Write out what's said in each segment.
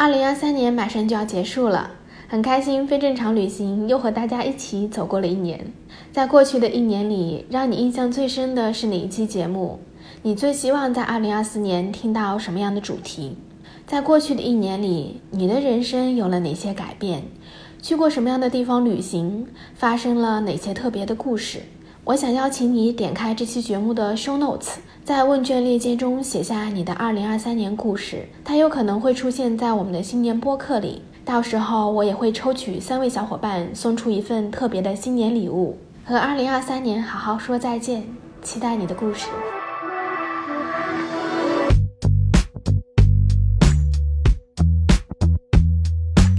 二零二三年马上就要结束了，很开心，非正常旅行又和大家一起走过了一年。在过去的一年里，让你印象最深的是哪一期节目？你最希望在二零二四年听到什么样的主题？在过去的一年里，你的人生有了哪些改变？去过什么样的地方旅行？发生了哪些特别的故事？我想邀请你点开这期节目的 show notes，在问卷链接中写下你的2023年故事，它有可能会出现在我们的新年播客里。到时候我也会抽取三位小伙伴送出一份特别的新年礼物，和2023年好好说再见。期待你的故事。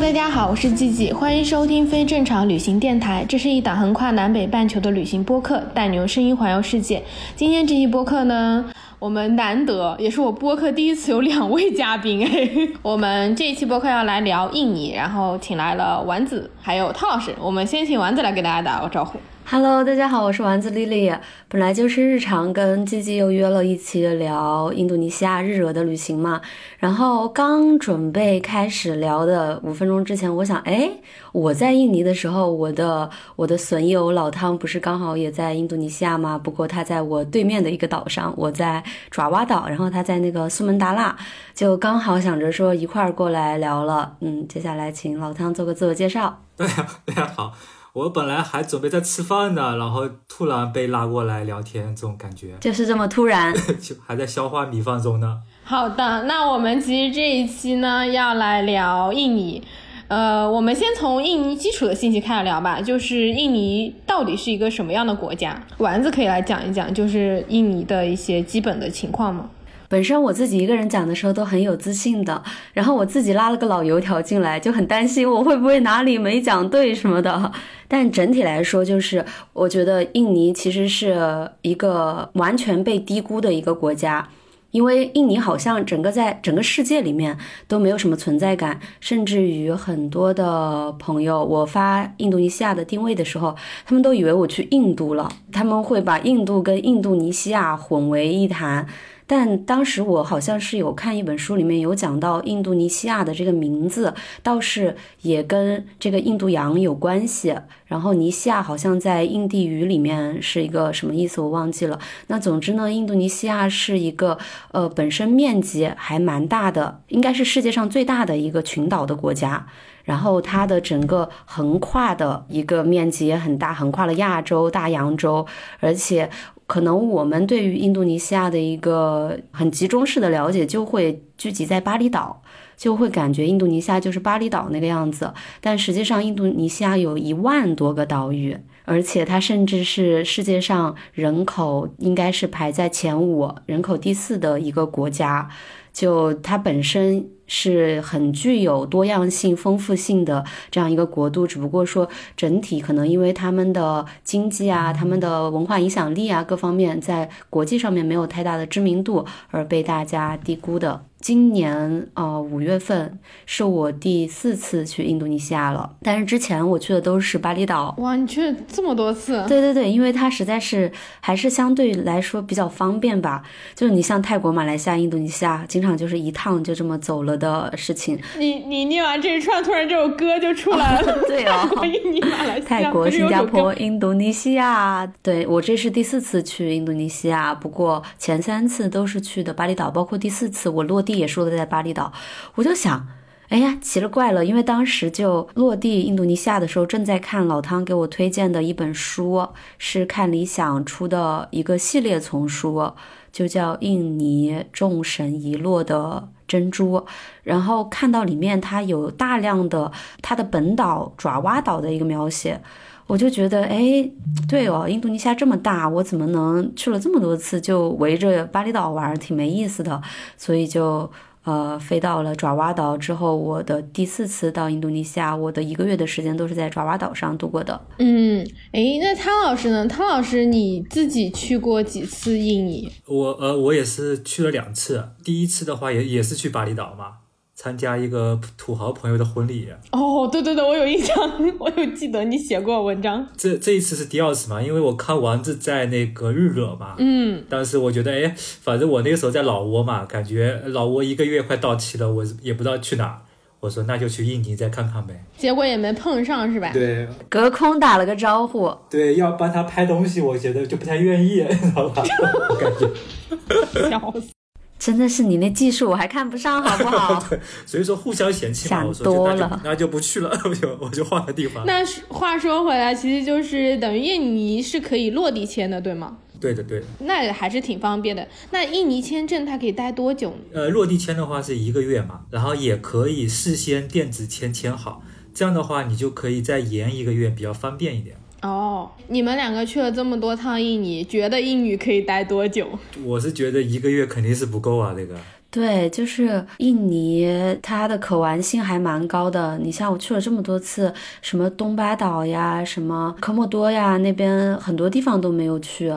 大家好，我是季季，欢迎收听非正常旅行电台。这是一档横跨南北半球的旅行播客，带你用声音环游世界。今天这一播客呢，我们难得，也是我播客第一次有两位嘉宾哎。我们这一期播客要来聊印尼，然后请来了丸子还有汤老师。我们先请丸子来给大家打个招呼。Hello，大家好，我是丸子丽丽。本来就是日常跟季季又约了一期聊印度尼西亚日惹的旅行嘛，然后刚准备开始聊的五分钟之前，我想，哎，我在印尼的时候，我的我的损友老汤不是刚好也在印度尼西亚吗？不过他在我对面的一个岛上，我在爪哇岛，然后他在那个苏门答腊，就刚好想着说一块儿过来聊了。嗯，接下来请老汤做个自我介绍。大家大家好。我本来还准备在吃饭呢，然后突然被拉过来聊天，这种感觉就是这么突然，就还在消化米饭中呢。好的，那我们其实这一期呢要来聊印尼，呃，我们先从印尼基础的信息开始聊吧，就是印尼到底是一个什么样的国家？丸子可以来讲一讲，就是印尼的一些基本的情况吗？本身我自己一个人讲的时候都很有自信的，然后我自己拉了个老油条进来，就很担心我会不会哪里没讲对什么的。但整体来说，就是我觉得印尼其实是一个完全被低估的一个国家，因为印尼好像整个在整个世界里面都没有什么存在感，甚至于很多的朋友，我发印度尼西亚的定位的时候，他们都以为我去印度了，他们会把印度跟印度尼西亚混为一谈。但当时我好像是有看一本书，里面有讲到印度尼西亚的这个名字，倒是也跟这个印度洋有关系。然后尼西亚好像在印地语里面是一个什么意思，我忘记了。那总之呢，印度尼西亚是一个呃本身面积还蛮大的，应该是世界上最大的一个群岛的国家。然后它的整个横跨的一个面积也很大，横跨了亚洲、大洋洲，而且。可能我们对于印度尼西亚的一个很集中式的了解，就会聚集在巴厘岛，就会感觉印度尼西亚就是巴厘岛那个样子。但实际上，印度尼西亚有一万多个岛屿，而且它甚至是世界上人口应该是排在前五、人口第四的一个国家。就它本身是很具有多样性、丰富性的这样一个国度，只不过说整体可能因为他们的经济啊、他们的文化影响力啊各方面，在国际上面没有太大的知名度，而被大家低估的。今年呃五月份是我第四次去印度尼西亚了，但是之前我去的都是巴厘岛。哇，你去了这么多次？对对对，因为它实在是还是相对来说比较方便吧。就是你像泰国、马来西亚、印度尼西亚，经常就是一趟就这么走了的事情。你你念完这一串，突然这首歌就出来了。对哦，印尼、马来西亚、泰国、新加坡、印度尼西亚。对我这是第四次去印度尼西亚，不过前三次都是去的巴厘岛，包括第四次我落地。也说的在巴厘岛，我就想，哎呀，奇了怪了，因为当时就落地印度尼西亚的时候，正在看老汤给我推荐的一本书，是看理想出的一个系列丛书，就叫《印尼众神遗落的珍珠》，然后看到里面它有大量的它的本岛爪哇岛的一个描写。我就觉得，哎，对哦，印度尼西亚这么大，我怎么能去了这么多次就围着巴厘岛玩，挺没意思的。所以就，呃，飞到了爪哇岛之后，我的第四次到印度尼西亚，我的一个月的时间都是在爪哇岛上度过的。嗯，诶，那汤老师呢？汤老师你自己去过几次印尼？我呃，我也是去了两次。第一次的话也也是去巴厘岛嘛。参加一个土豪朋友的婚礼哦，对对对，我有印象，我有记得你写过文章。这这一次是第二次嘛，因为我看丸子在那个日惹嘛，嗯，当时我觉得，哎，反正我那个时候在老挝嘛，感觉老挝一个月快到期了，我也不知道去哪，我说那就去印尼再看看呗。结果也没碰上是吧？对，隔空打了个招呼。对，要帮他拍东西，我觉得就不太愿意，知道吧？我感觉。笑死。真的是你那技术我还看不上，好不好？对，所以说互相嫌弃嘛。想多了，那就不去了，我就我就换个地方。那话说回来，其实就是等于印尼是可以落地签的，对吗？对的，对的。那还是挺方便的。那印尼签证它可以待多久？呃，落地签的话是一个月嘛，然后也可以事先电子签签好，这样的话你就可以再延一个月，比较方便一点。哦，你们两个去了这么多趟印尼，觉得印尼可以待多久？我是觉得一个月肯定是不够啊，这个。对，就是印尼，它的可玩性还蛮高的。你像我去了这么多次，什么东巴岛呀，什么科莫多呀，那边很多地方都没有去，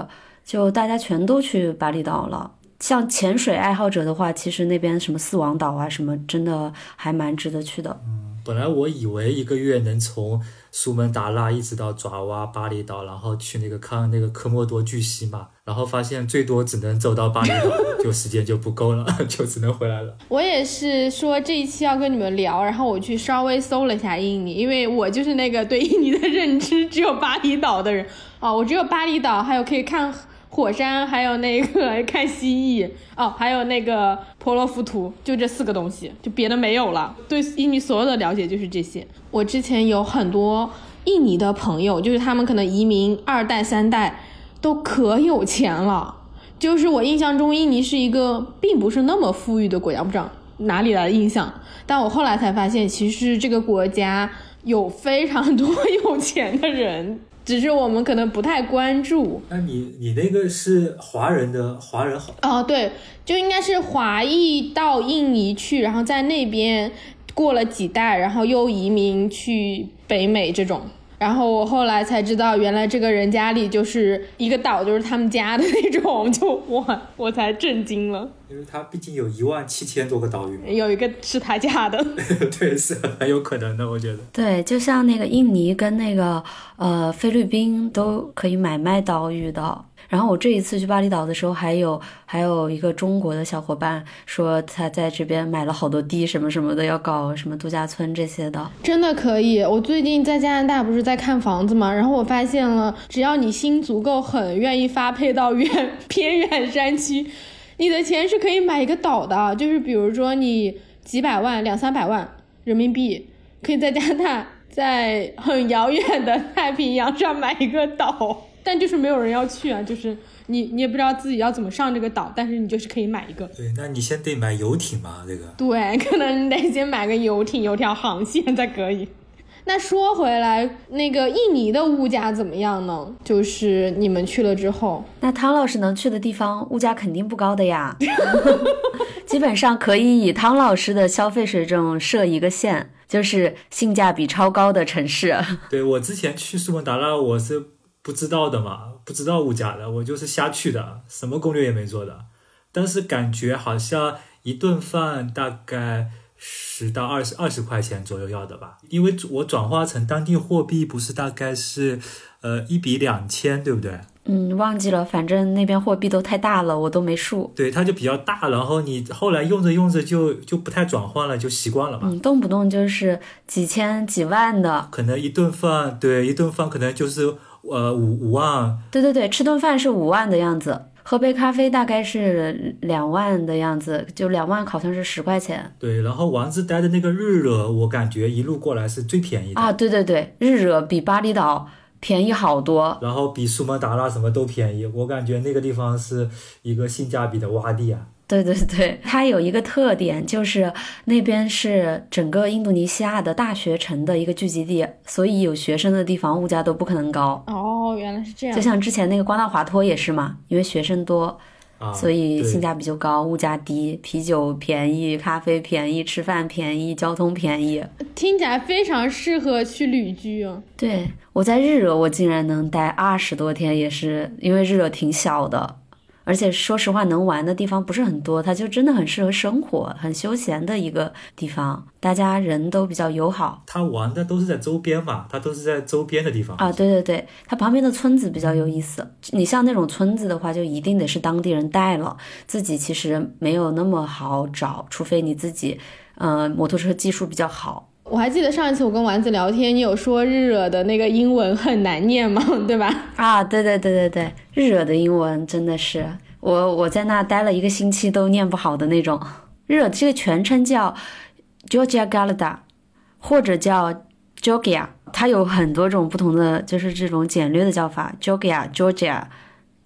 就大家全都去巴厘岛了。像潜水爱好者的话，其实那边什么四王岛啊，什么真的还蛮值得去的。嗯，本来我以为一个月能从。苏门答腊一直到爪哇、巴厘岛，然后去那个看那个科莫多巨蜥嘛，然后发现最多只能走到巴厘岛，就时间就不够了，就只能回来了。我也是说这一期要跟你们聊，然后我去稍微搜了一下印尼，因为我就是那个对印尼的认知只有巴厘岛的人啊，我只有巴厘岛，还有可以看。火山，还有那个 看蜥蜴哦，还有那个婆罗浮屠，就这四个东西，就别的没有了。对印尼所有的了解就是这些。我之前有很多印尼的朋友，就是他们可能移民二代三代都可有钱了。就是我印象中印尼是一个并不是那么富裕的国家，不知道哪里来的印象。但我后来才发现，其实这个国家有非常多 有钱的人。只是我们可能不太关注。那你你那个是华人的华人好哦，对，就应该是华裔到印尼去，然后在那边过了几代，然后又移民去北美这种。然后我后来才知道，原来这个人家里就是一个岛，就是他们家的那种，就我我才震惊了。因为他毕竟有一万七千多个岛屿，有一个是他家的，对，是很有可能的，我觉得。对，就像那个印尼跟那个呃菲律宾都可以买卖岛屿的。然后我这一次去巴厘岛的时候，还有还有一个中国的小伙伴说他在这边买了好多地什么什么的，要搞什么度假村这些的，真的可以。我最近在加拿大不是在看房子嘛，然后我发现了，只要你心足够狠，愿意发配到远 偏远山区，你的钱是可以买一个岛的。就是比如说你几百万、两三百万人民币，可以在加拿大在很遥远的太平洋上买一个岛。但就是没有人要去啊，就是你你也不知道自己要怎么上这个岛，但是你就是可以买一个。对，那你先得买游艇嘛，这个。对，可能你得先买个游艇，有条航线才可以。那说回来，那个印尼的物价怎么样呢？就是你们去了之后，那汤老师能去的地方，物价肯定不高的呀。基本上可以以汤老师的消费水准设一个线，就是性价比超高的城市。对我之前去苏门答腊，我是。不知道的嘛，不知道物价的，我就是瞎去的，什么攻略也没做的。但是感觉好像一顿饭大概十到二十二十块钱左右要的吧，因为我转化成当地货币不是大概是呃一比两千，对不对？嗯，忘记了，反正那边货币都太大了，我都没数。对，它就比较大，然后你后来用着用着就就不太转换了，就习惯了嘛。嗯，动不动就是几千几万的，可能一顿饭，对，一顿饭可能就是。呃，五五万，对对对，吃顿饭是五万的样子，喝杯咖啡大概是两万的样子，就两万好像是十块钱。对，然后王子待的那个日惹，我感觉一路过来是最便宜的啊，对对对，日惹比巴厘岛便宜好多，然后比苏门答腊什么都便宜，我感觉那个地方是一个性价比的洼地啊。对对对，它有一个特点，就是那边是整个印度尼西亚的大学城的一个聚集地，所以有学生的地方物价都不可能高。哦，原来是这样。就像之前那个瓜纳华托也是嘛，因为学生多。啊，所以性价比就高，物价低，啤酒便宜，咖啡便宜，吃饭便宜，交通便宜。听起来非常适合去旅居哦。对我在日惹，我竟然能待二十多天，也是因为日惹挺小的，而且说实话，能玩的地方不是很多，它就真的很适合生活、很休闲的一个地方，大家人都比较友好他玩的都是在周边嘛，他都是在周边的地方啊。对对对，它旁边的村子比较有意思。你像那种村子的话，就一定得是当地人带了，自己其实没有那么好找，除非你自己，呃，摩托车技术比较好。我还记得上一次我跟丸子聊天，你有说日惹的那个英文很难念吗？对吧？啊，对对对对对，日惹的英文真的是我我在那待了一个星期都念不好的那种。日惹这个全称叫 Georgia Galada，或者叫 Georgia，它有很多种不同的，就是这种简略的叫法，Georgia Georgia。Georgia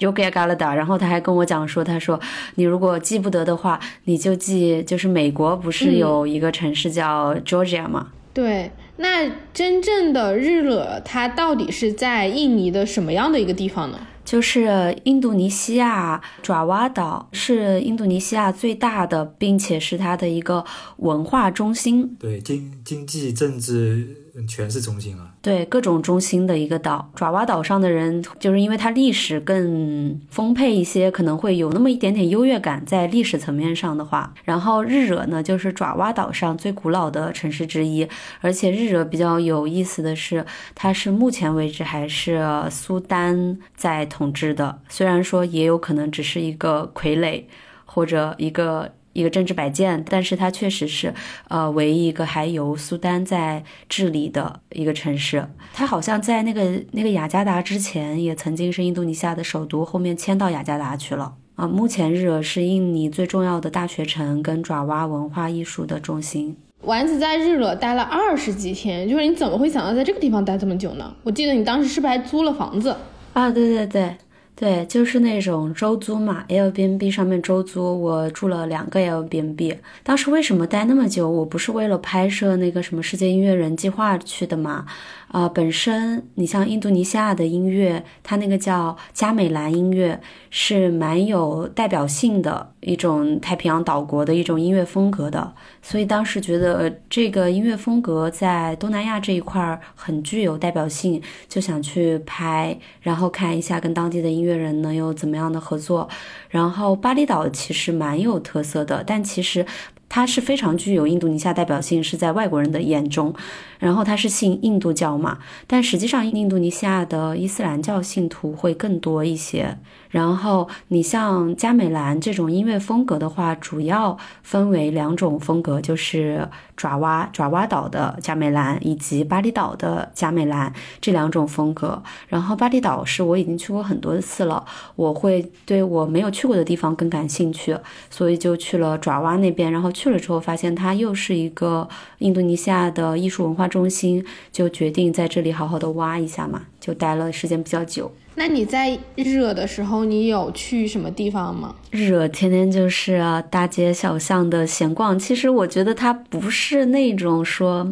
Galada，然后他还跟我讲说，他说你如果记不得的话，你就记，就是美国不是有一个城市叫 Georgia 吗？对，那真正的日惹它到底是在印尼的什么样的一个地方呢？就是印度尼西亚爪哇岛是印度尼西亚最大的，并且是它的一个文化中心，对经经济、政治嗯全是中心啊。对各种中心的一个岛。爪哇岛上的人，就是因为它历史更丰沛一些，可能会有那么一点点优越感，在历史层面上的话。然后日惹呢，就是爪哇岛上最古老的城市之一，而且日惹比较有意思的是，它是目前为止还是苏丹在统治的，虽然说也有可能只是一个傀儡或者一个。一个政治摆件，但是它确实是，呃，唯一一个还由苏丹在治理的一个城市。它好像在那个那个雅加达之前，也曾经是印度尼西亚的首都，后面迁到雅加达去了。啊、目前日惹是印尼最重要的大学城跟爪哇文化艺术的中心。丸子在日惹待了二十几天，就是你怎么会想到在这个地方待这么久呢？我记得你当时是不是还租了房子？啊，对对对对，就是那种周租嘛，Airbnb 上面周租，我住了两个 Airbnb。当时为什么待那么久？我不是为了拍摄那个什么世界音乐人计划去的嘛？啊、本身你像印度尼西亚的音乐，它那个叫加美兰音乐，是蛮有代表性的一种太平洋岛国的一种音乐风格的。所以当时觉得这个音乐风格在东南亚这一块儿很具有代表性，就想去拍，然后看一下跟当地的音乐人能有怎么样的合作。然后巴厘岛其实蛮有特色的，但其实它是非常具有印度尼西亚代表性，是在外国人的眼中。然后他是信印度教嘛，但实际上印度尼西亚的伊斯兰教信徒会更多一些。然后你像加美兰这种音乐风格的话，主要分为两种风格，就是爪哇爪哇岛的加美兰以及巴厘岛的加美兰这两种风格。然后巴厘岛是我已经去过很多次了，我会对我没有去过的地方更感兴趣，所以就去了爪哇那边。然后去了之后发现它又是一个印度尼西亚的艺术文化中心，就决定在这里好好的挖一下嘛，就待了时间比较久。那你在日惹的时候，你有去什么地方吗？日惹天天就是啊大街小巷的闲逛。其实我觉得它不是那种说，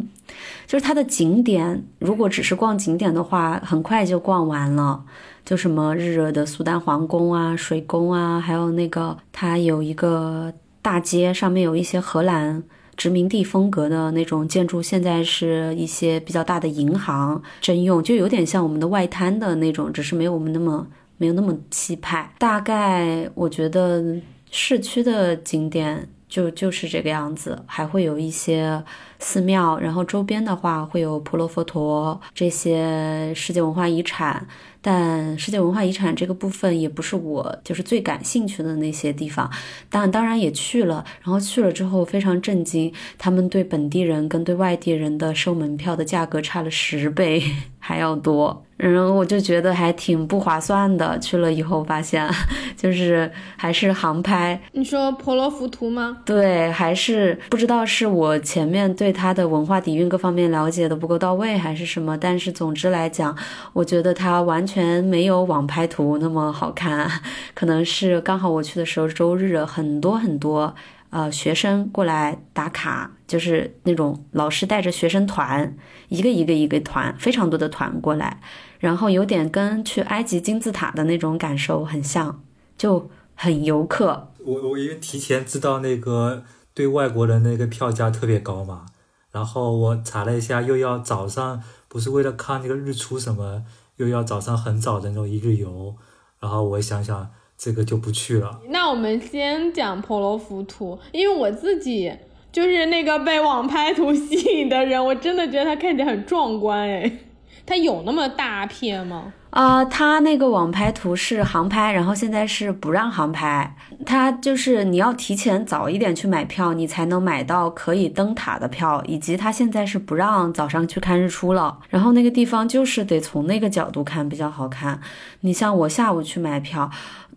就是它的景点，如果只是逛景点的话，很快就逛完了。就什么日惹的苏丹皇宫啊、水宫啊，还有那个它有一个大街，上面有一些荷兰。殖民地风格的那种建筑，现在是一些比较大的银行征用，就有点像我们的外滩的那种，只是没有我们那么没有那么气派。大概我觉得市区的景点就就是这个样子，还会有一些寺庙，然后周边的话会有婆罗佛陀这些世界文化遗产。但世界文化遗产这个部分也不是我就是最感兴趣的那些地方，但当然也去了。然后去了之后非常震惊，他们对本地人跟对外地人的收门票的价格差了十倍还要多。然后我就觉得还挺不划算的。去了以后发现，就是还是航拍，你说婆罗浮屠吗？对，还是不知道是我前面对它的文化底蕴各方面了解的不够到位，还是什么。但是总之来讲，我觉得它完全没有网拍图那么好看。可能是刚好我去的时候周日，很多很多呃学生过来打卡，就是那种老师带着学生团，一个一个一个团，非常多的团过来，然后有点跟去埃及金字塔的那种感受很像，就。很游客。我我因为提前知道那个对外国人那个票价特别高嘛，然后我查了一下，又要早上不是为了看那个日出什么，又要早上很早的那种一日游，然后我想想这个就不去了。那我们先讲婆罗浮屠，因为我自己就是那个被网拍图 吸引的人，我真的觉得它看起来很壮观哎，它有那么大片吗？啊，它那个网拍图是航拍，然后现在是不让航拍。它就是你要提前早一点去买票，你才能买到可以登塔的票，以及它现在是不让早上去看日出了。然后那个地方就是得从那个角度看比较好看。你像我下午去买票，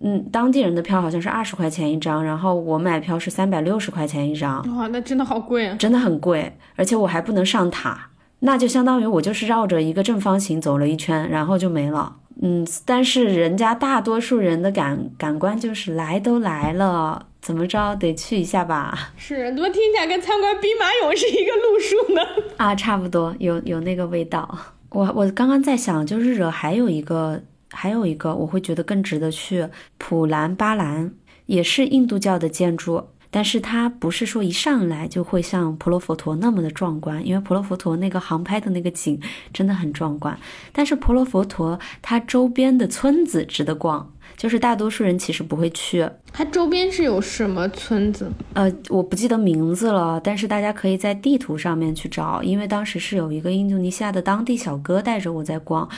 嗯，当地人的票好像是二十块钱一张，然后我买票是三百六十块钱一张。哇，那真的好贵啊！真的很贵，而且我还不能上塔。那就相当于我就是绕着一个正方形走了一圈，然后就没了。嗯，但是人家大多数人的感感官就是来都来了，怎么着得去一下吧？是，怎么听起来跟参观兵马俑是一个路数呢？啊，差不多，有有那个味道。我我刚刚在想，就日惹还有一个还有一个，我会觉得更值得去普兰巴兰，也是印度教的建筑。但是它不是说一上来就会像婆罗佛陀那么的壮观，因为婆罗佛陀那个航拍的那个景真的很壮观。但是婆罗佛陀它周边的村子值得逛，就是大多数人其实不会去。它周边是有什么村子？呃，我不记得名字了，但是大家可以在地图上面去找，因为当时是有一个印度尼西亚的当地小哥带着我在逛。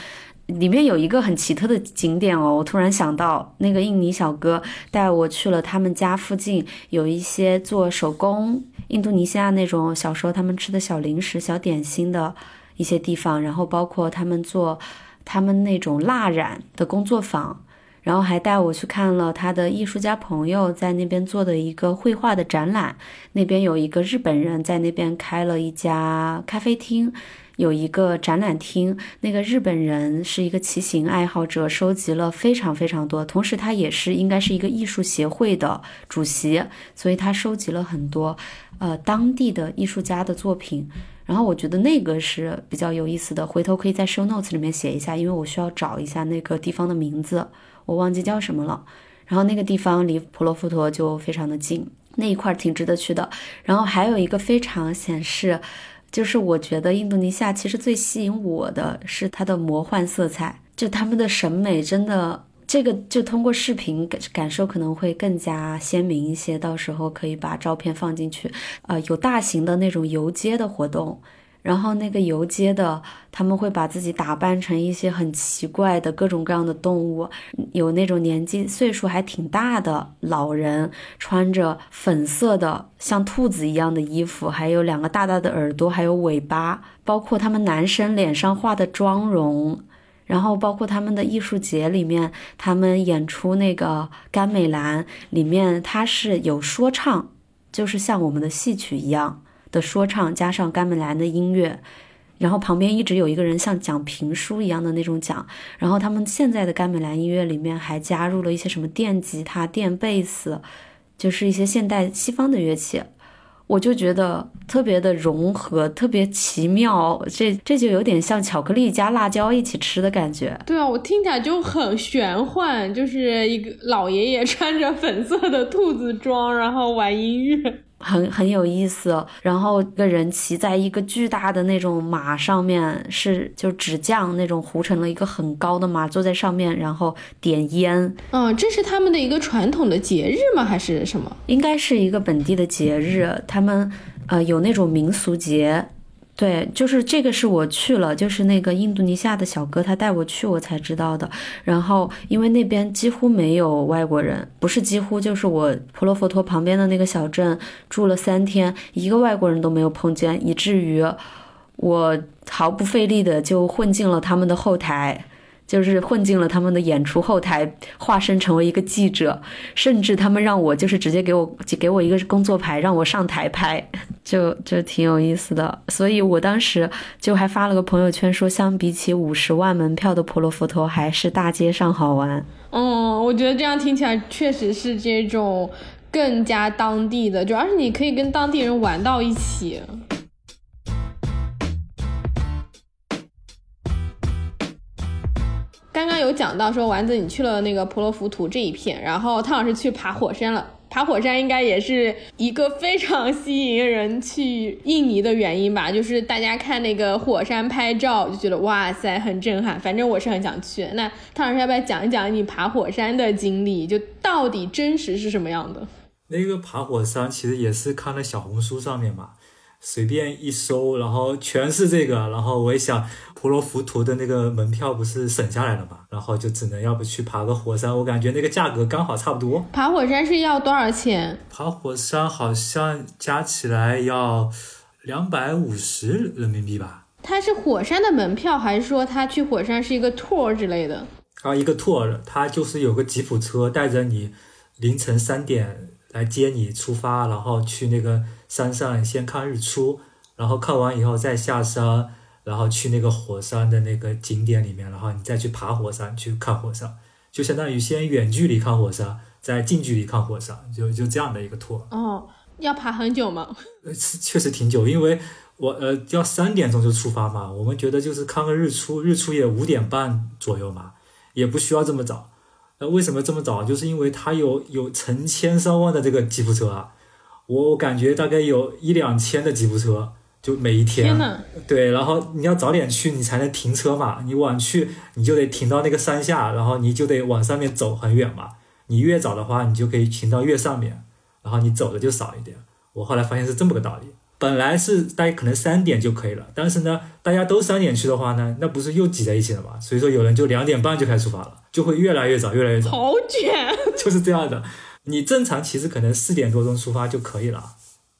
里面有一个很奇特的景点哦，我突然想到，那个印尼小哥带我去了他们家附近有一些做手工印度尼西亚那种小时候他们吃的小零食、小点心的一些地方，然后包括他们做他们那种蜡染的工作坊，然后还带我去看了他的艺术家朋友在那边做的一个绘画的展览，那边有一个日本人在那边开了一家咖啡厅。有一个展览厅，那个日本人是一个骑行爱好者，收集了非常非常多。同时，他也是应该是一个艺术协会的主席，所以他收集了很多呃当地的艺术家的作品。然后我觉得那个是比较有意思的，回头可以在 show notes 里面写一下，因为我需要找一下那个地方的名字，我忘记叫什么了。然后那个地方离普罗夫陀就非常的近，那一块挺值得去的。然后还有一个非常显示。就是我觉得印度尼西亚其实最吸引我的是它的魔幻色彩，就他们的审美真的，这个就通过视频感感受可能会更加鲜明一些。到时候可以把照片放进去，呃，有大型的那种游街的活动。然后那个游街的，他们会把自己打扮成一些很奇怪的各种各样的动物，有那种年纪岁数还挺大的老人，穿着粉色的像兔子一样的衣服，还有两个大大的耳朵，还有尾巴，包括他们男生脸上画的妆容，然后包括他们的艺术节里面，他们演出那个甘美兰里面，它是有说唱，就是像我们的戏曲一样。的说唱加上甘美兰的音乐，然后旁边一直有一个人像讲评书一样的那种讲，然后他们现在的甘美兰音乐里面还加入了一些什么电吉他、电贝斯，就是一些现代西方的乐器，我就觉得特别的融合，特别奇妙，这这就有点像巧克力加辣椒一起吃的感觉。对啊，我听起来就很玄幻，就是一个老爷爷穿着粉色的兔子装，然后玩音乐。很很有意思，然后一个人骑在一个巨大的那种马上面，是就纸匠那种糊成了一个很高的马，坐在上面，然后点烟。嗯，这是他们的一个传统的节日吗？还是什么？应该是一个本地的节日，他们呃有那种民俗节。对，就是这个是我去了，就是那个印度尼西亚的小哥他带我去，我才知道的。然后因为那边几乎没有外国人，不是几乎，就是我婆罗佛陀旁边的那个小镇住了三天，一个外国人都没有碰见，以至于我毫不费力的就混进了他们的后台。就是混进了他们的演出后台，化身成为一个记者，甚至他们让我就是直接给我给我一个工作牌，让我上台拍，就就挺有意思的。所以我当时就还发了个朋友圈说，相比起五十万门票的婆罗浮陀，还是大街上好玩。嗯，我觉得这样听起来确实是这种更加当地的，主要是你可以跟当地人玩到一起。刚有讲到说丸子你去了那个婆罗浮屠这一片，然后汤老师去爬火山了。爬火山应该也是一个非常吸引人去印尼的原因吧，就是大家看那个火山拍照就觉得哇塞很震撼，反正我是很想去。那汤老师要不要讲一讲你爬火山的经历，就到底真实是什么样的？那个爬火山其实也是看了小红书上面嘛。随便一搜，然后全是这个，然后我一想，婆罗浮屠的那个门票不是省下来了嘛，然后就只能要不去爬个火山，我感觉那个价格刚好差不多。爬火山是要多少钱？爬火山好像加起来要两百五十人民币吧。它是火山的门票，还是说他去火山是一个 tour 之类的？啊，一个 tour，它就是有个吉普车带着你，凌晨三点来接你出发，然后去那个。山上先看日出，然后看完以后再下山，然后去那个火山的那个景点里面，然后你再去爬火山去看火山，就相当于先远距离看火山，再近距离看火山，就就这样的一个 tour。哦，要爬很久吗？呃，确实挺久，因为我呃要三点钟就出发嘛，我们觉得就是看个日出，日出也五点半左右嘛，也不需要这么早。那为什么这么早？就是因为它有有成千上万的这个吉普车啊。我感觉大概有一两千的吉普车，就每一天。对，然后你要早点去，你才能停车嘛。你晚去，你就得停到那个山下，然后你就得往上面走很远嘛。你越早的话，你就可以停到越上面，然后你走的就少一点。我后来发现是这么个道理。本来是大家可能三点就可以了，但是呢，大家都三点去的话呢，那不是又挤在一起了嘛？所以说有人就两点半就开始出发了，就会越来越早，越来越早。好卷，就是这样的。你正常其实可能四点多钟出发就可以了，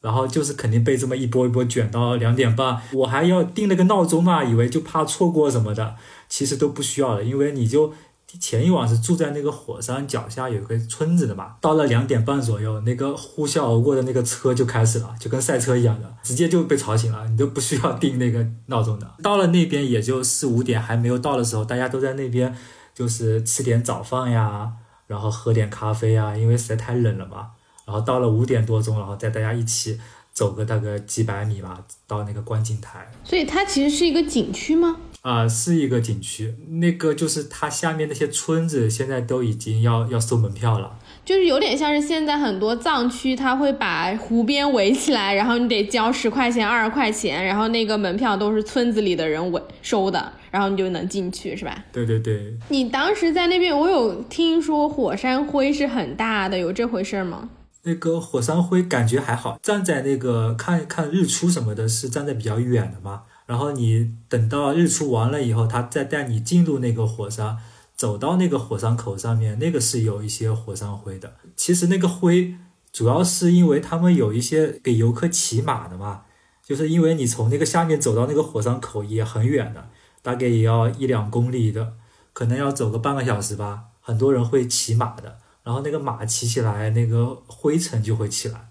然后就是肯定被这么一波一波卷到两点半，我还要定了个闹钟嘛，以为就怕错过什么的，其实都不需要了，因为你就前一晚是住在那个火山脚下有个村子的嘛，到了两点半左右，那个呼啸而过的那个车就开始了，就跟赛车一样的，直接就被吵醒了，你都不需要定那个闹钟的。到了那边也就四五点还没有到的时候，大家都在那边就是吃点早饭呀。然后喝点咖啡啊，因为实在太冷了嘛。然后到了五点多钟，然后再大家一起走个大概几百米吧，到那个观景台。所以它其实是一个景区吗？啊，是一个景区。那个就是它下面那些村子，现在都已经要要收门票了。就是有点像是现在很多藏区，他会把湖边围起来，然后你得交十块钱、二十块钱，然后那个门票都是村子里的人围收的。然后你就能进去，是吧？对对对。你当时在那边，我有听说火山灰是很大的，有这回事吗？那个火山灰感觉还好，站在那个看看日出什么的，是站在比较远的嘛。然后你等到日出完了以后，他再带你进入那个火山，走到那个火山口上面，那个是有一些火山灰的。其实那个灰主要是因为他们有一些给游客骑马的嘛，就是因为你从那个下面走到那个火山口也很远的。大概也要一两公里的，可能要走个半个小时吧。很多人会骑马的，然后那个马骑起来，那个灰尘就会起来。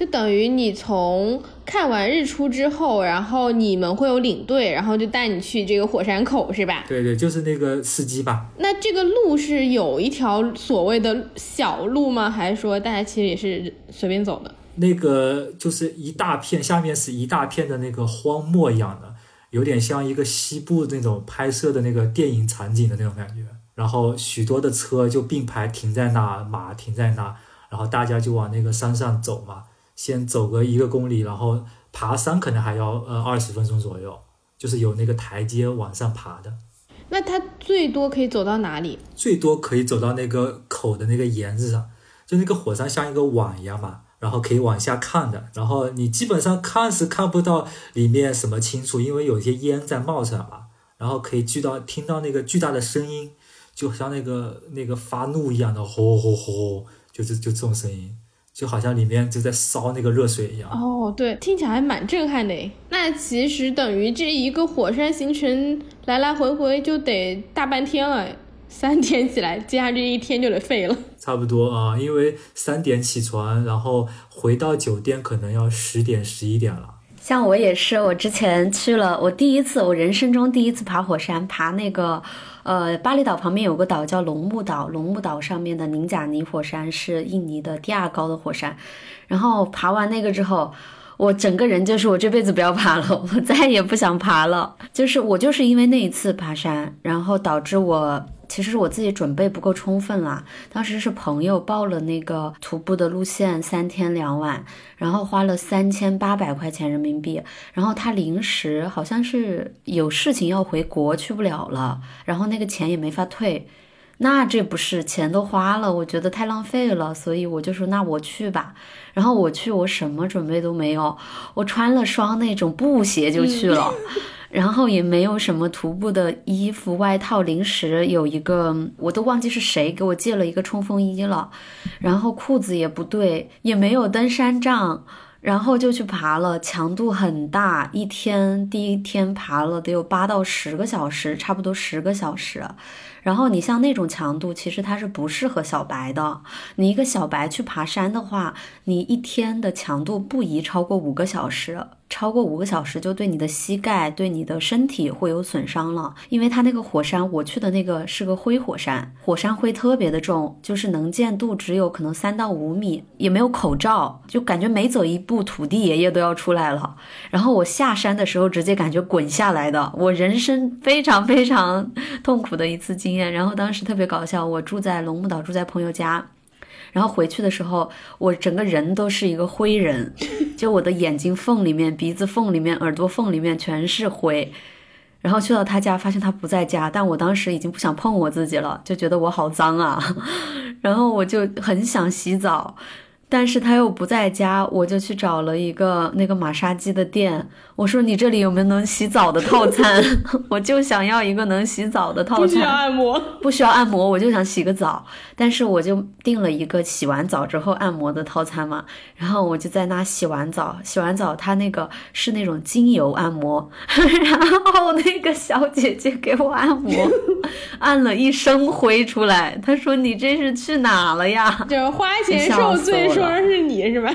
就等于你从看完日出之后，然后你们会有领队，然后就带你去这个火山口，是吧？对对，就是那个司机吧。那这个路是有一条所谓的小路吗？还是说大家其实也是随便走的？那个就是一大片，下面是一大片的那个荒漠一样的，有点像一个西部那种拍摄的那个电影场景的那种感觉。然后许多的车就并排停在那，马停在那，然后大家就往那个山上走嘛。先走个一个公里，然后爬山可能还要呃二十分钟左右，就是有那个台阶往上爬的。那它最多可以走到哪里？最多可以走到那个口的那个沿子上，就那个火山像一个碗一样嘛，然后可以往下看的。然后你基本上看是看不到里面什么清楚，因为有些烟在冒出来嘛。然后可以巨到听到那个巨大的声音，就像那个那个发怒一样的吼吼吼，就是就这种声音。就好像里面就在烧那个热水一样哦，对，听起来还蛮震撼的。那其实等于这一个火山行程来来回回就得大半天了，三点起来，接下来这一天就得废了。差不多啊，因为三点起床，然后回到酒店可能要十点十一点了。像我也是，我之前去了，我第一次，我人生中第一次爬火山，爬那个，呃，巴厘岛旁边有个岛叫龙目岛，龙目岛上面的宁贾尼火山是印尼的第二高的火山，然后爬完那个之后。我整个人就是我这辈子不要爬了，我再也不想爬了。就是我就是因为那一次爬山，然后导致我其实是我自己准备不够充分啦。当时是朋友报了那个徒步的路线，三天两晚，然后花了三千八百块钱人民币。然后他临时好像是有事情要回国去不了了，然后那个钱也没法退。那这不是钱都花了，我觉得太浪费了，所以我就说那我去吧。然后我去，我什么准备都没有，我穿了双那种布鞋就去了，然后也没有什么徒步的衣服、外套。临时有一个，我都忘记是谁给我借了一个冲锋衣了，然后裤子也不对，也没有登山杖，然后就去爬了，强度很大，一天第一天爬了得有八到十个小时，差不多十个小时。然后你像那种强度，其实它是不适合小白的。你一个小白去爬山的话，你一天的强度不宜超过五个小时。超过五个小时就对你的膝盖、对你的身体会有损伤了，因为它那个火山，我去的那个是个灰火山，火山灰特别的重，就是能见度只有可能三到五米，也没有口罩，就感觉每走一步土地爷爷都要出来了。然后我下山的时候直接感觉滚下来的，我人生非常非常痛苦的一次经验。然后当时特别搞笑，我住在龙目岛，住在朋友家。然后回去的时候，我整个人都是一个灰人，就我的眼睛缝里面、鼻子缝里面、耳朵缝里面全是灰。然后去到他家，发现他不在家，但我当时已经不想碰我自己了，就觉得我好脏啊，然后我就很想洗澡。但是他又不在家，我就去找了一个那个马杀鸡的店。我说：“你这里有没有能洗澡的套餐？我就想要一个能洗澡的套餐。”不需要按摩，不需要按摩，我就想洗个澡。但是我就订了一个洗完澡之后按摩的套餐嘛。然后我就在那洗完澡，洗完澡他那个是那种精油按摩，然后那个小姐姐给我按摩，按了一身灰出来。她说：“你这是去哪了呀？”就是花钱受罪。说的是你是吧？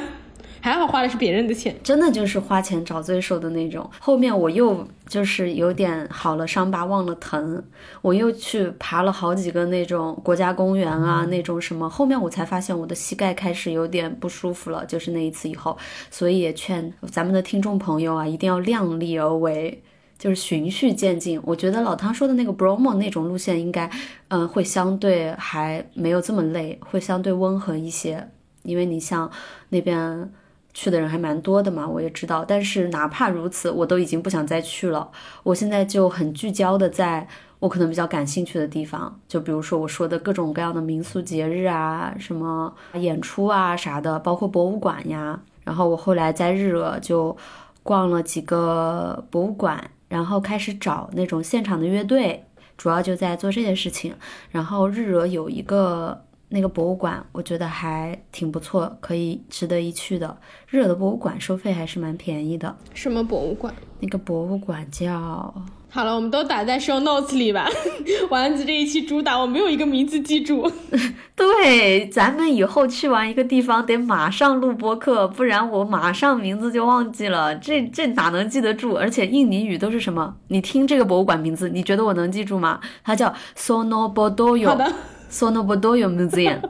还好花的是别人的钱，真的就是花钱找罪受的那种。后面我又就是有点好了，伤疤忘了疼，我又去爬了好几个那种国家公园啊，那种什么。后面我才发现我的膝盖开始有点不舒服了，就是那一次以后。所以也劝咱们的听众朋友啊，一定要量力而为，就是循序渐进。我觉得老汤说的那个 Bromo 那种路线，应该嗯会相对还没有这么累，会相对温和一些。因为你像那边去的人还蛮多的嘛，我也知道。但是哪怕如此，我都已经不想再去了。我现在就很聚焦的在我可能比较感兴趣的地方，就比如说我说的各种各样的民俗节日啊，什么演出啊啥的，包括博物馆呀。然后我后来在日惹就逛了几个博物馆，然后开始找那种现场的乐队，主要就在做这件事情。然后日惹有一个。那个博物馆我觉得还挺不错，可以值得一去的。热的博物馆收费还是蛮便宜的。什么博物馆？那个博物馆叫……好了，我们都打在 show notes 里吧。丸子这一期主打，我没有一个名字记住。对，咱们以后去完一个地方得马上录播客，不然我马上名字就忘记了。这这哪能记得住？而且印尼语都是什么？你听这个博物馆名字，你觉得我能记住吗？它叫 Sonobodoyo。好的。索诺布多有 museum，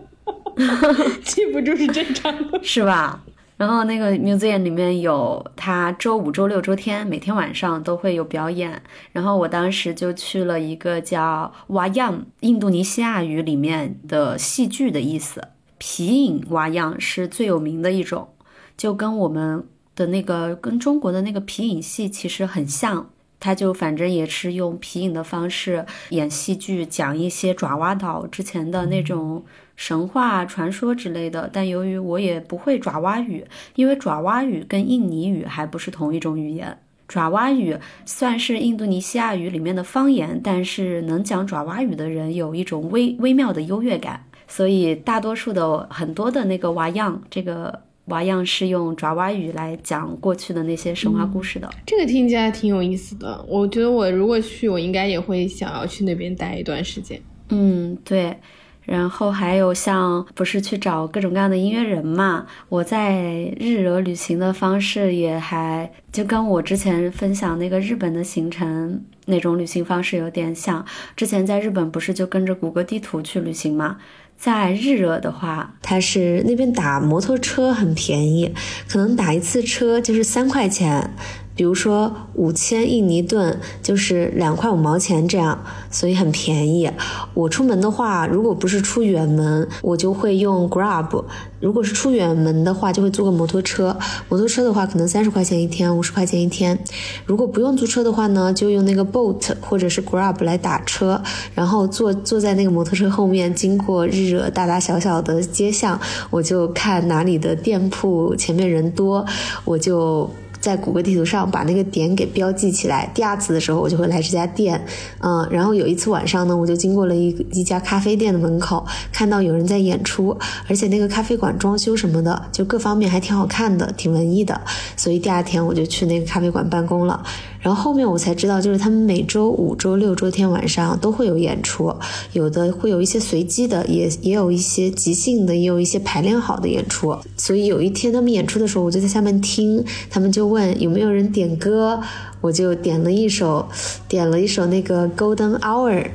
记不住是正常的，是吧？然后那个 museum 里面有他周五、周六、周天每天晚上都会有表演。然后我当时就去了一个叫 wayang，印度尼西亚语里面的戏剧的意思。皮影 wayang 是最有名的一种，就跟我们的那个跟中国的那个皮影戏其实很像。他就反正也是用皮影的方式演戏剧，讲一些爪哇岛之前的那种神话传说之类的。但由于我也不会爪哇语，因为爪哇语跟印尼语还不是同一种语言。爪哇语算是印度尼西亚语里面的方言，但是能讲爪哇语的人有一种微微妙的优越感，所以大多数的很多的那个娃样这个。娃样是用爪哇语来讲过去的那些神话故事的，这个听起来挺有意思的。我觉得我如果去，我应该也会想要去那边待一段时间。嗯，对。然后还有像不是去找各种各样的音乐人嘛？我在日惹旅行的方式也还就跟我之前分享那个日本的行程那种旅行方式有点像。之前在日本不是就跟着谷歌地图去旅行嘛？在日惹的话，它是那边打摩托车很便宜，可能打一次车就是三块钱。比如说五千印尼盾就是两块五毛钱这样，所以很便宜。我出门的话，如果不是出远门，我就会用 Grab；如果是出远门的话，就会租个摩托车。摩托车的话，可能三十块钱一天，五十块钱一天。如果不用租车的话呢，就用那个 Boat 或者是 Grab 来打车，然后坐坐在那个摩托车后面，经过日惹大大小小的街巷，我就看哪里的店铺前面人多，我就。在谷歌地图上把那个点给标记起来，第二次的时候我就会来这家店，嗯，然后有一次晚上呢，我就经过了一一家咖啡店的门口，看到有人在演出，而且那个咖啡馆装修什么的，就各方面还挺好看的，挺文艺的，所以第二天我就去那个咖啡馆办公了。然后后面我才知道，就是他们每周五、周六、周天晚上都会有演出，有的会有一些随机的，也也有一些即兴的，也有一些排练好的演出。所以有一天他们演出的时候，我就在下面听，他们就问有没有人点歌，我就点了一首，点了一首那个 Golden Hour。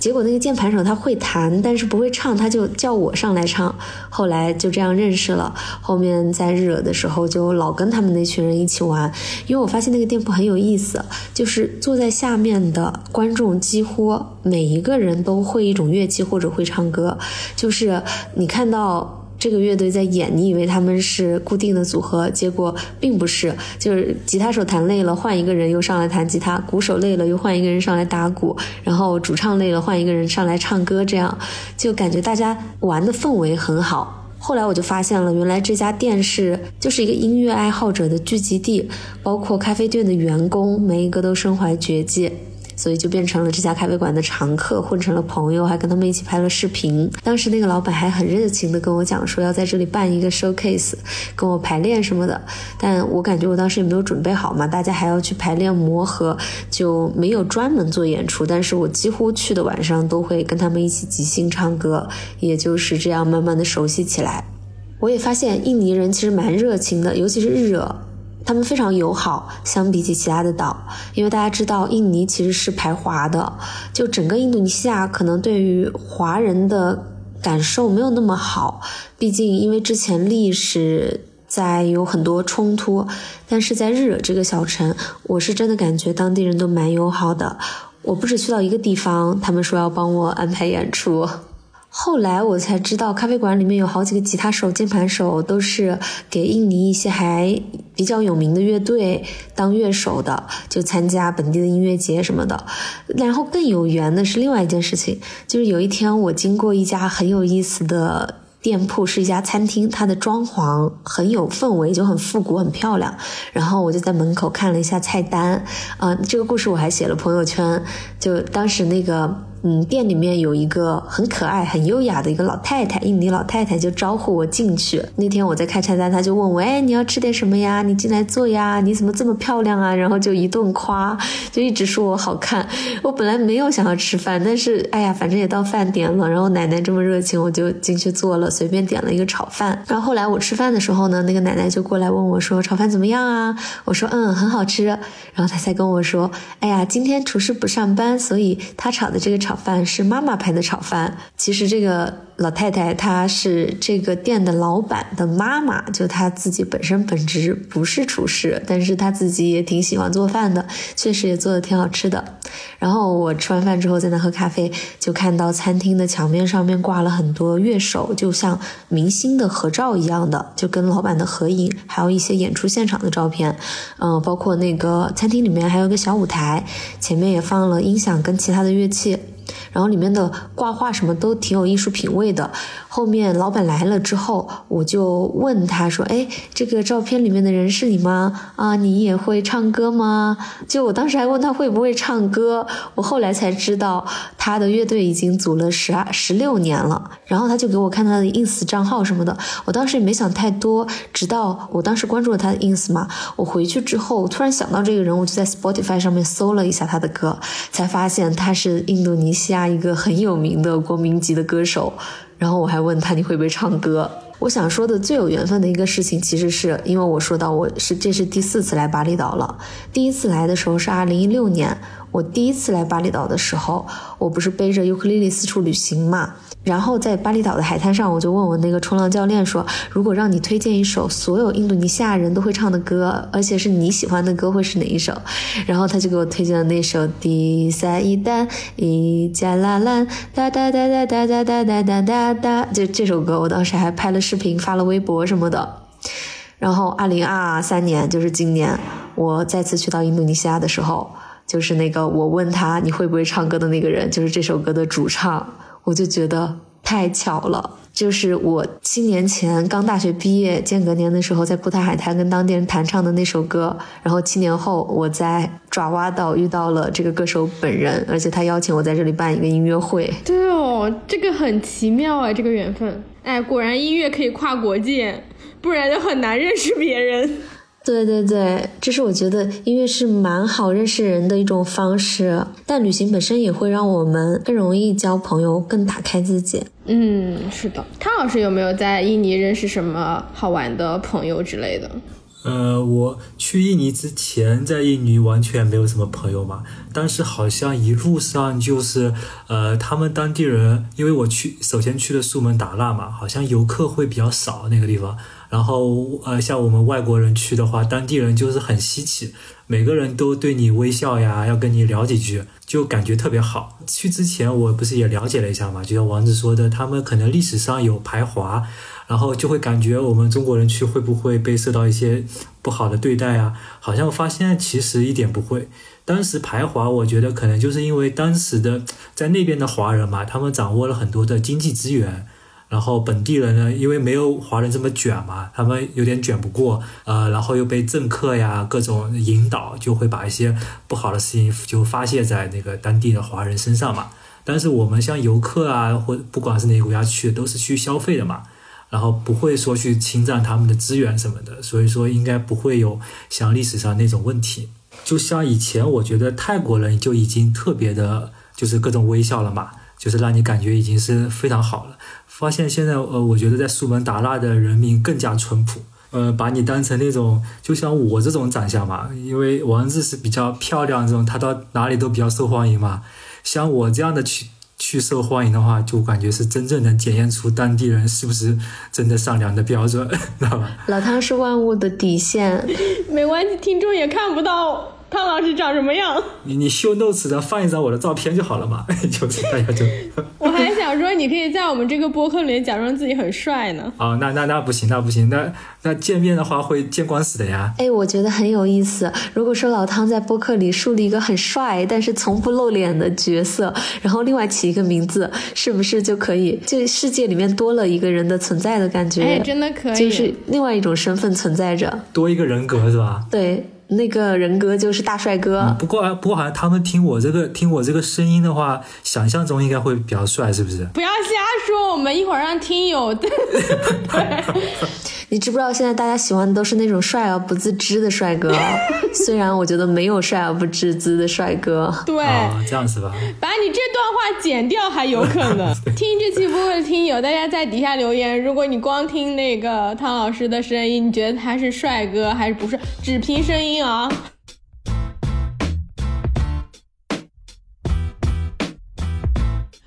结果那个键盘手他会弹，但是不会唱，他就叫我上来唱。后来就这样认识了。后面在日惹的时候，就老跟他们那群人一起玩。因为我发现那个店铺很有意思，就是坐在下面的观众几乎每一个人都会一种乐器或者会唱歌，就是你看到。这个乐队在演，你以为他们是固定的组合，结果并不是，就是吉他手弹累了，换一个人又上来弹吉他；鼓手累了，又换一个人上来打鼓；然后主唱累了，换一个人上来唱歌，这样就感觉大家玩的氛围很好。后来我就发现了，原来这家店是就是一个音乐爱好者的聚集地，包括咖啡店的员工，每一个都身怀绝技。所以就变成了这家咖啡馆的常客，混成了朋友，还跟他们一起拍了视频。当时那个老板还很热情的跟我讲说要在这里办一个 showcase，跟我排练什么的。但我感觉我当时也没有准备好嘛，大家还要去排练磨合，就没有专门做演出。但是我几乎去的晚上都会跟他们一起即兴唱歌，也就是这样慢慢的熟悉起来。我也发现印尼人其实蛮热情的，尤其是日惹。他们非常友好，相比起其他的岛，因为大家知道印尼其实是排华的，就整个印度尼西亚可能对于华人的感受没有那么好，毕竟因为之前历史在有很多冲突，但是在日惹这个小城，我是真的感觉当地人都蛮友好的，我不止去到一个地方，他们说要帮我安排演出。后来我才知道，咖啡馆里面有好几个吉他手、键盘手，都是给印尼一些还比较有名的乐队当乐手的，就参加本地的音乐节什么的。然后更有缘的是另外一件事情，就是有一天我经过一家很有意思的店铺，是一家餐厅，它的装潢很有氛围，就很复古、很漂亮。然后我就在门口看了一下菜单，嗯，这个故事我还写了朋友圈，就当时那个。嗯，店里面有一个很可爱、很优雅的一个老太太，印尼老太太就招呼我进去。那天我在开菜单，她就问我：“哎，你要吃点什么呀？你进来坐呀？你怎么这么漂亮啊？”然后就一顿夸，就一直说我好看。我本来没有想要吃饭，但是哎呀，反正也到饭点了，然后奶奶这么热情，我就进去坐了，随便点了一个炒饭。然后后来我吃饭的时候呢，那个奶奶就过来问我说：“炒饭怎么样啊？”我说：“嗯，很好吃。”然后她才跟我说：“哎呀，今天厨师不上班，所以他炒的这个炒。”炒饭是妈妈拍的炒饭，其实这个。老太太她是这个店的老板的妈妈，就她自己本身本职不是厨师，但是她自己也挺喜欢做饭的，确实也做的挺好吃的。然后我吃完饭之后在那喝咖啡，就看到餐厅的墙面上面挂了很多乐手，就像明星的合照一样的，就跟老板的合影，还有一些演出现场的照片。嗯，包括那个餐厅里面还有个小舞台，前面也放了音响跟其他的乐器。然后里面的挂画什么都挺有艺术品味的。后面老板来了之后，我就问他说：“哎，这个照片里面的人是你吗？啊，你也会唱歌吗？”就我当时还问他会不会唱歌，我后来才知道他的乐队已经组了十二十六年了。然后他就给我看他的 ins 账号什么的，我当时也没想太多。直到我当时关注了他的 ins 嘛，我回去之后突然想到这个人，我就在 Spotify 上面搜了一下他的歌，才发现他是印度尼西亚。他一个很有名的国民级的歌手，然后我还问他你会不会唱歌。我想说的最有缘分的一个事情，其实是因为我说到我是这是第四次来巴厘岛了。第一次来的时候是二零一六年，我第一次来巴厘岛的时候，我不是背着尤克里里四处旅行嘛。然后在巴厘岛的海滩上，我就问我那个冲浪教练说：“如果让你推荐一首所有印度尼西亚人都会唱的歌，而且是你喜欢的歌，会是哪一首？”然后他就给我推荐了那首《迪萨伊丹伊加拉兰哒哒哒哒哒哒哒哒哒哒哒》，就这首歌，我当时还拍了视频发了微博什么的。然后二零二三年，就是今年，我再次去到印度尼西亚的时候，就是那个我问他你会不会唱歌的那个人，就是这首歌的主唱。我就觉得太巧了，就是我七年前刚大学毕业间隔年的时候，在库塔海滩跟当地人弹唱的那首歌，然后七年后我在爪哇岛遇到了这个歌手本人，而且他邀请我在这里办一个音乐会。对哦，这个很奇妙啊，这个缘分。哎，果然音乐可以跨国界，不然就很难认识别人。对对对，这是我觉得音乐是蛮好认识人的一种方式，但旅行本身也会让我们更容易交朋友，更打开自己。嗯，是的。汤老师有没有在印尼认识什么好玩的朋友之类的？呃，我去印尼之前，在印尼完全没有什么朋友嘛，但是好像一路上就是，呃，他们当地人，因为我去首先去的苏门答腊嘛，好像游客会比较少那个地方。然后，呃，像我们外国人去的话，当地人就是很稀奇，每个人都对你微笑呀，要跟你聊几句，就感觉特别好。去之前我不是也了解了一下嘛，就像王子说的，他们可能历史上有排华，然后就会感觉我们中国人去会不会被受到一些不好的对待啊？好像发现其实一点不会。当时排华，我觉得可能就是因为当时的在那边的华人嘛，他们掌握了很多的经济资源。然后本地人呢，因为没有华人这么卷嘛，他们有点卷不过，呃，然后又被政客呀各种引导，就会把一些不好的事情就发泄在那个当地的华人身上嘛。但是我们像游客啊，或不管是哪个国家去，都是去消费的嘛，然后不会说去侵占他们的资源什么的，所以说应该不会有像历史上那种问题。就像以前，我觉得泰国人就已经特别的，就是各种微笑了嘛，就是让你感觉已经是非常好了。发现现在，呃，我觉得在苏门答腊的人民更加淳朴，呃，把你当成那种，就像我这种长相嘛，因为王子是比较漂亮这种，他到哪里都比较受欢迎嘛。像我这样的去去受欢迎的话，就感觉是真正能检验出当地人是不是真的善良的标准，知道吧？老汤是万物的底线，没关系，听众也看不到。汤老师长什么样？你你秀 notes 的放一张我的照片就好了嘛，就是大家就。我还想说，你可以在我们这个播客里假装自己很帅呢。哦，那那那不行，那不行，那那见面的话会见光死的呀。哎，我觉得很有意思。如果说老汤在播客里树立一个很帅但是从不露脸的角色，然后另外起一个名字，是不是就可以？就世界里面多了一个人的存在的感觉。哎，真的可以，就是另外一种身份存在着，多一个人格是吧？对。那个人格就是大帅哥。不过，不过好像他们听我这个听我这个声音的话，想象中应该会比较帅，是不是？不要瞎说，我们一会儿让听友。对。你知不知道现在大家喜欢的都是那种帅而不自知的帅哥？虽然我觉得没有帅而不自知的帅哥。对，这样子吧？把你这段话剪掉还有可能。听这期播客的听友，大家在底下留言。如果你光听那个汤老师的声音，你觉得他是帅哥还是不是？只凭声音啊。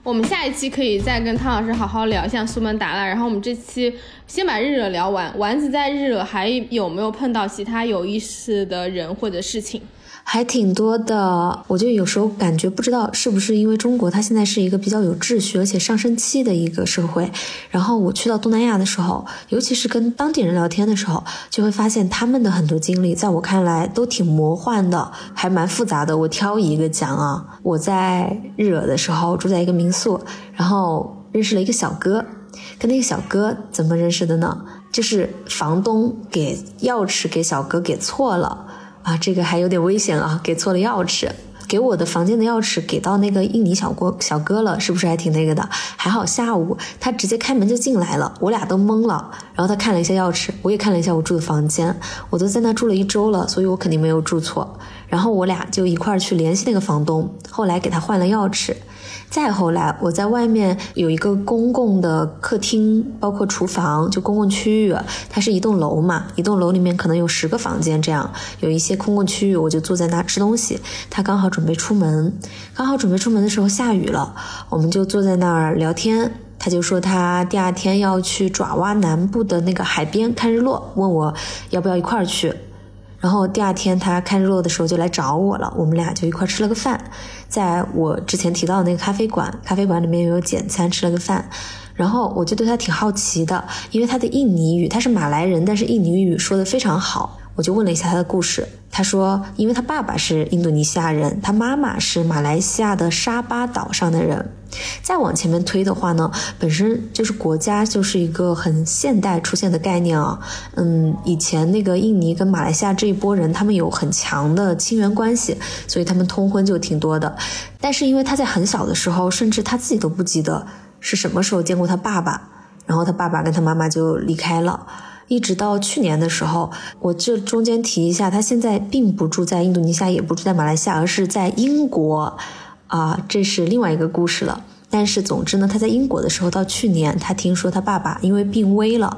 我们下一期可以再跟汤老师好好聊一下苏门答腊，然后我们这期先把日惹聊完。丸子在日惹还有没有碰到其他有意思的人或者事情？还挺多的，我就有时候感觉不知道是不是因为中国它现在是一个比较有秩序而且上升期的一个社会。然后我去到东南亚的时候，尤其是跟当地人聊天的时候，就会发现他们的很多经历，在我看来都挺魔幻的，还蛮复杂的。我挑一个讲啊，我在日惹的时候住在一个民宿，然后认识了一个小哥，跟那个小哥怎么认识的呢？就是房东给钥匙给小哥给错了。啊，这个还有点危险啊！给错了钥匙，给我的房间的钥匙给到那个印尼小哥小哥了，是不是还挺那个的？还好下午他直接开门就进来了，我俩都懵了。然后他看了一下钥匙，我也看了一下我住的房间，我都在那住了一周了，所以我肯定没有住错。然后我俩就一块儿去联系那个房东，后来给他换了钥匙。再后来，我在外面有一个公共的客厅，包括厨房，就公共区域。它是一栋楼嘛，一栋楼里面可能有十个房间，这样有一些公共区域，我就坐在那吃东西。他刚好准备出门，刚好准备出门的时候下雨了，我们就坐在那儿聊天。他就说他第二天要去爪哇南部的那个海边看日落，问我要不要一块儿去。然后第二天他看日落的时候就来找我了，我们俩就一块吃了个饭，在我之前提到的那个咖啡馆，咖啡馆里面有简餐，吃了个饭。然后我就对他挺好奇的，因为他的印尼语，他是马来人，但是印尼语说的非常好。我就问了一下他的故事，他说，因为他爸爸是印度尼西亚人，他妈妈是马来西亚的沙巴岛上的人。再往前面推的话呢，本身就是国家就是一个很现代出现的概念啊。嗯，以前那个印尼跟马来西亚这一波人，他们有很强的亲缘关系，所以他们通婚就挺多的。但是因为他在很小的时候，甚至他自己都不记得是什么时候见过他爸爸，然后他爸爸跟他妈妈就离开了，一直到去年的时候，我这中间提一下，他现在并不住在印度尼西亚，也不住在马来西亚，而是在英国。啊，这是另外一个故事了。但是总之呢，他在英国的时候，到去年他听说他爸爸因为病危了，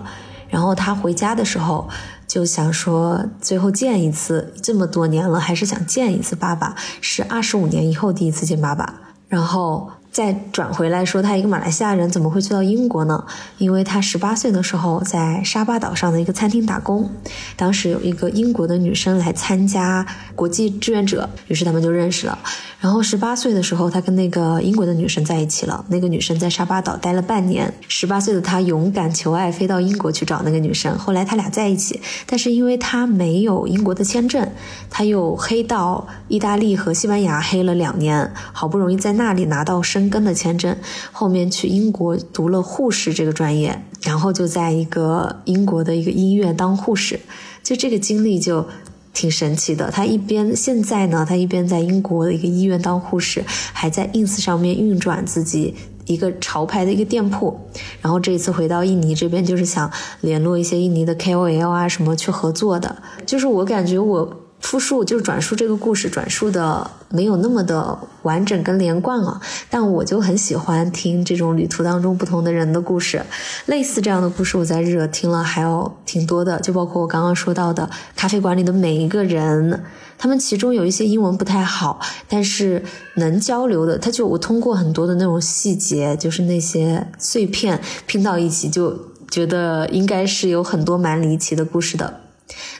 然后他回家的时候就想说，最后见一次，这么多年了，还是想见一次爸爸，是二十五年以后第一次见爸爸，然后。再转回来说，他一个马来西亚人怎么会去到英国呢？因为他十八岁的时候在沙巴岛上的一个餐厅打工，当时有一个英国的女生来参加国际志愿者，于是他们就认识了。然后十八岁的时候，他跟那个英国的女生在一起了。那个女生在沙巴岛待了半年，十八岁的他勇敢求爱，飞到英国去找那个女生。后来他俩在一起，但是因为他没有英国的签证，他又黑到意大利和西班牙黑了两年，好不容易在那里拿到申。根的签证，后面去英国读了护士这个专业，然后就在一个英国的一个医院当护士，就这个经历就挺神奇的。他一边现在呢，他一边在英国的一个医院当护士，还在 ins 上面运转自己一个潮牌的一个店铺。然后这一次回到印尼这边，就是想联络一些印尼的 KOL 啊什么去合作的。就是我感觉我。复述就是转述这个故事，转述的没有那么的完整跟连贯啊，但我就很喜欢听这种旅途当中不同的人的故事，类似这样的故事我在日惹听了还有挺多的，就包括我刚刚说到的咖啡馆里的每一个人，他们其中有一些英文不太好，但是能交流的，他就我通过很多的那种细节，就是那些碎片拼到一起，就觉得应该是有很多蛮离奇的故事的。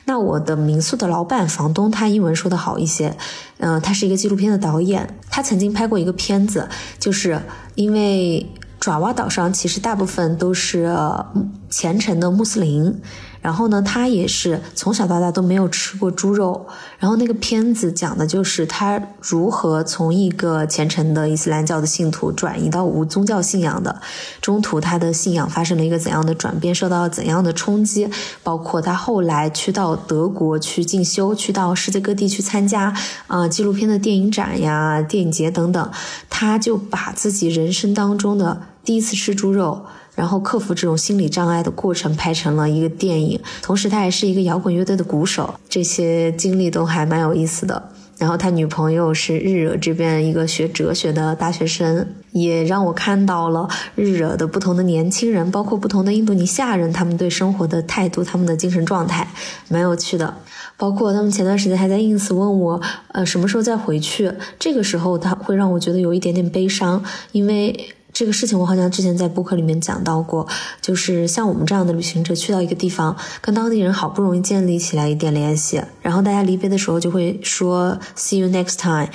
那我的民宿的老板房东，他英文说的好一些，嗯，他是一个纪录片的导演，他曾经拍过一个片子，就是因为爪哇岛上其实大部分都是虔诚的穆斯林。然后呢，他也是从小到大都没有吃过猪肉。然后那个片子讲的就是他如何从一个虔诚的伊斯兰教的信徒转移到无宗教信仰的，中途他的信仰发生了一个怎样的转变，受到了怎样的冲击，包括他后来去到德国去进修，去到世界各地去参加啊纪录片的电影展呀、电影节等等，他就把自己人生当中的第一次吃猪肉。然后克服这种心理障碍的过程拍成了一个电影，同时他还是一个摇滚乐队的鼓手，这些经历都还蛮有意思的。然后他女朋友是日惹这边一个学哲学的大学生，也让我看到了日惹的不同的年轻人，包括不同的印度尼西亚人，他们对生活的态度，他们的精神状态，蛮有趣的。包括他们前段时间还在 ins 问我，呃，什么时候再回去？这个时候他会让我觉得有一点点悲伤，因为。这个事情我好像之前在播客里面讲到过，就是像我们这样的旅行者去到一个地方，跟当地人好不容易建立起来一点联系，然后大家离别的时候就会说 “see you next time”。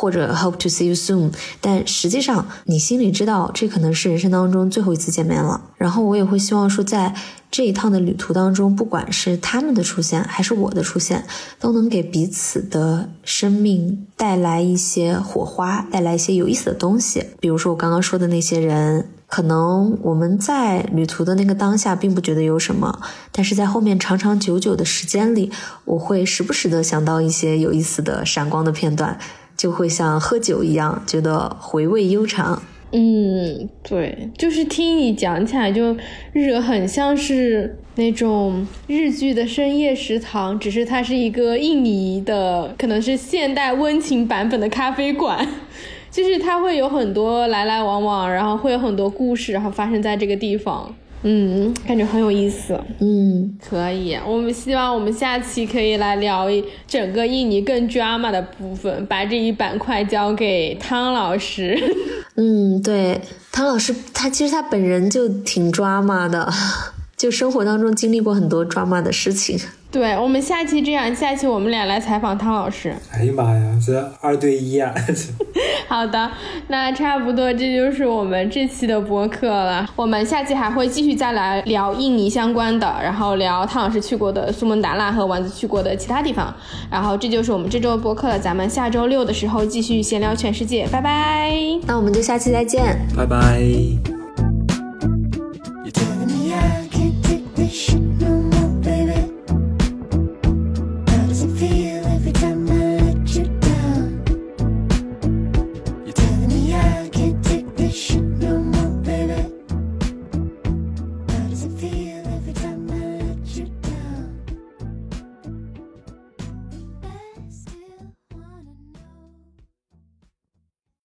或者 hope to see you soon，但实际上你心里知道这可能是人生当中最后一次见面了。然后我也会希望说，在这一趟的旅途当中，不管是他们的出现还是我的出现，都能给彼此的生命带来一些火花，带来一些有意思的东西。比如说我刚刚说的那些人。可能我们在旅途的那个当下并不觉得有什么，但是在后面长长久久的时间里，我会时不时的想到一些有意思的闪光的片段，就会像喝酒一样，觉得回味悠长。嗯，对，就是听你讲起来，就日很像是那种日剧的深夜食堂，只是它是一个印尼的，可能是现代温情版本的咖啡馆。就是它会有很多来来往往，然后会有很多故事，然后发生在这个地方。嗯，感觉很有意思。嗯，可以。我们希望我们下期可以来聊一整个印尼更 drama 的部分，把这一板块交给汤老师。嗯，对，汤老师他其实他本人就挺 drama 的，就生活当中经历过很多 drama 的事情。对，我们下期这样，下期我们俩来采访汤老师。哎呀妈呀，这二对一啊！好的，那差不多这就是我们这期的播客了。我们下期还会继续再来聊印尼相关的，然后聊汤老师去过的苏门答腊和丸子去过的其他地方。然后这就是我们这周的播客了，咱们下周六的时候继续闲聊全世界，拜拜。那我们就下期再见，拜拜。You